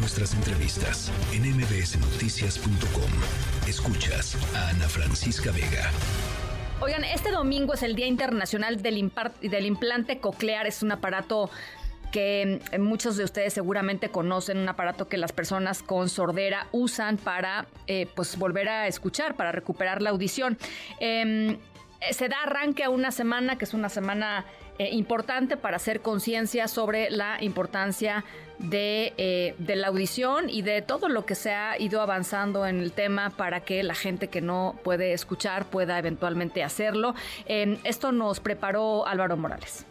nuestras entrevistas en mbsnoticias.com. Escuchas a Ana Francisca Vega. Oigan, este domingo es el Día Internacional del, Implante Coclear. Es un aparato que mm, muchos de ustedes seguramente conocen, un aparato que las personas con sordera usan para eh, pues volver a escuchar, para recuperar la audición. Em, se da arranque a una semana, que es una semana eh, importante para hacer conciencia sobre la importancia de, eh, de, la audición y de todo lo que se ha ido avanzando en el tema para que la gente que no puede escuchar pueda eventualmente hacerlo. esto nos preparó Álvaro Morales.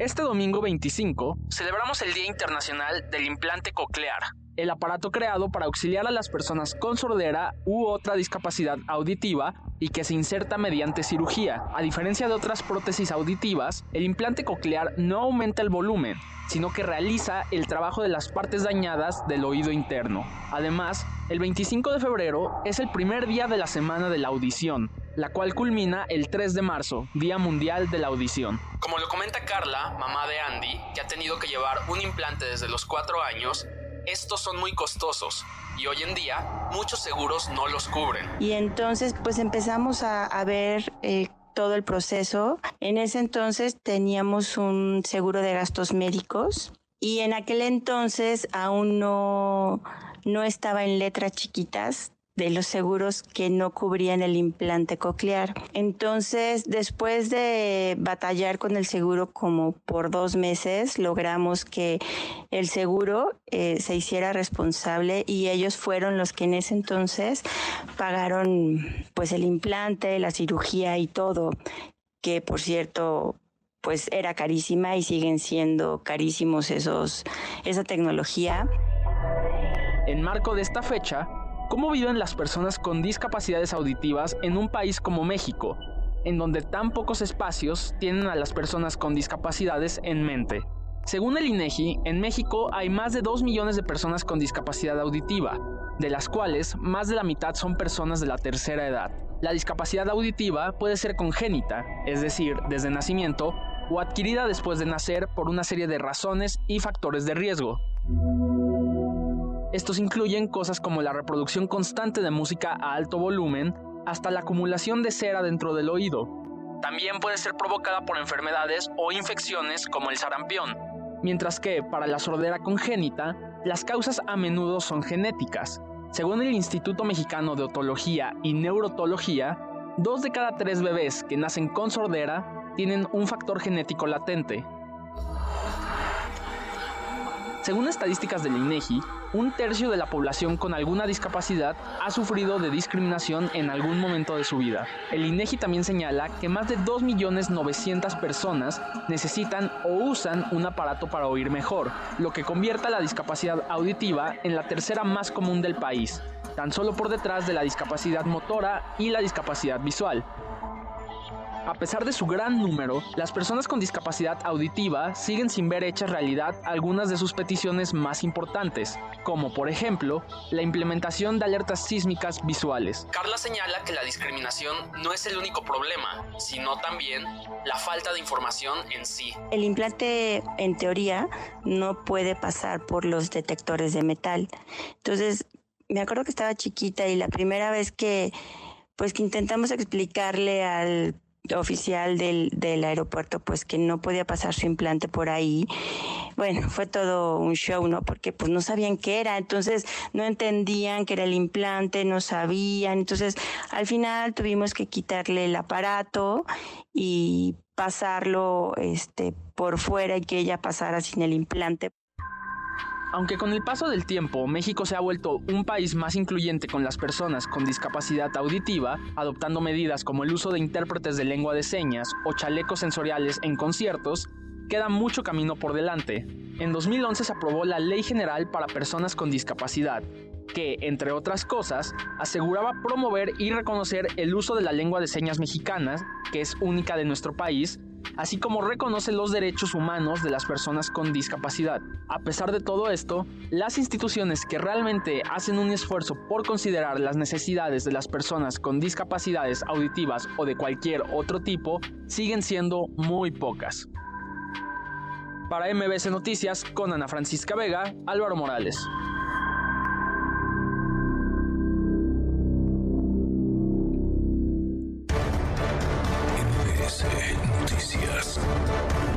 Este domingo 25 celebramos el Día Internacional del Implante Coclear, el aparato creado para auxiliar a las personas con sordera u otra discapacidad auditiva y que se inserta mediante cirugía. A diferencia de otras prótesis auditivas, el implante coclear no aumenta el volumen, sino que realiza el trabajo de las partes dañadas del oído interno. Además, el 25 de febrero es el primer día de la semana de la audición, la cual culmina el 3 de marzo, Día Mundial de la Audición. Como lo comenta Carla, mamá de Andy, que ha tenido que llevar un implante desde los 4 años, estos son muy costosos y hoy en día muchos seguros no los cubren. Y entonces pues empezamos a, ver... Eh, todo el proceso. En ese entonces teníamos un seguro de gastos médicos y en aquel entonces aún no, no estaba en letras chiquitas de los seguros que no cubrían el implante coclear. Entonces, después de batallar con el seguro como por dos meses, logramos que el seguro eh, se hiciera responsable y ellos fueron los que en ese entonces pagaron pues el implante, la cirugía y todo, que por cierto pues era carísima y siguen siendo carísimos esos esa tecnología. En marco de esta fecha, ¿Cómo viven las personas con discapacidades auditivas en un país como México, en donde tan pocos espacios tienen a las personas con discapacidades en mente? Según el INEGI, en México hay más de 2 millones de personas con discapacidad auditiva, de las cuales más de la mitad son personas de la tercera edad. La discapacidad auditiva puede ser congénita, es decir, desde nacimiento, o adquirida después de nacer por una serie de razones y factores de riesgo. Estos incluyen cosas como la reproducción constante de música a alto volumen hasta la acumulación de cera dentro del oído. También puede ser provocada por enfermedades o infecciones como el sarampión, mientras que para la sordera congénita, las causas a menudo son genéticas. Según el Instituto Mexicano de Otología y Neurotología, dos de cada tres bebés que nacen con sordera tienen un factor genético latente, según estadísticas del INEGI, un tercio de la población con alguna discapacidad ha sufrido de discriminación en algún momento de su vida. El INEGI también señala que más de 2.900.000 personas necesitan o usan un aparato para oír mejor, lo que convierte la discapacidad auditiva en la tercera más común del país, tan solo por detrás de la discapacidad motora y la discapacidad visual. A pesar de su gran número, las personas con discapacidad auditiva siguen sin ver hechas realidad algunas de sus peticiones más importantes, como por ejemplo la implementación de alertas sísmicas visuales. Carla señala que la discriminación no es el único problema, sino también la falta de información en sí. El implante, en teoría, no puede pasar por los detectores de metal. Entonces, me acuerdo que estaba chiquita y la primera vez que pues que intentamos explicarle al oficial del, del aeropuerto pues que no podía pasar su implante por ahí. Bueno, fue todo un show, ¿no? Porque pues no sabían qué era, entonces no entendían que era el implante, no sabían, entonces al final tuvimos que quitarle el aparato y pasarlo este por fuera y que ella pasara sin el implante. Aunque con el paso del tiempo México se ha vuelto un país más incluyente con las personas con discapacidad auditiva, adoptando medidas como el uso de intérpretes de lengua de señas o chalecos sensoriales en conciertos, queda mucho camino por delante. En 2011 se aprobó la Ley General para Personas con Discapacidad, que, entre otras cosas, aseguraba promover y reconocer el uso de la lengua de señas mexicanas, que es única de nuestro país, así como reconoce los derechos humanos de las personas con discapacidad. A pesar de todo esto, las instituciones que realmente hacen un esfuerzo por considerar las necesidades de las personas con discapacidades auditivas o de cualquier otro tipo siguen siendo muy pocas. Para MBC Noticias, con Ana Francisca Vega, Álvaro Morales. ridiculous.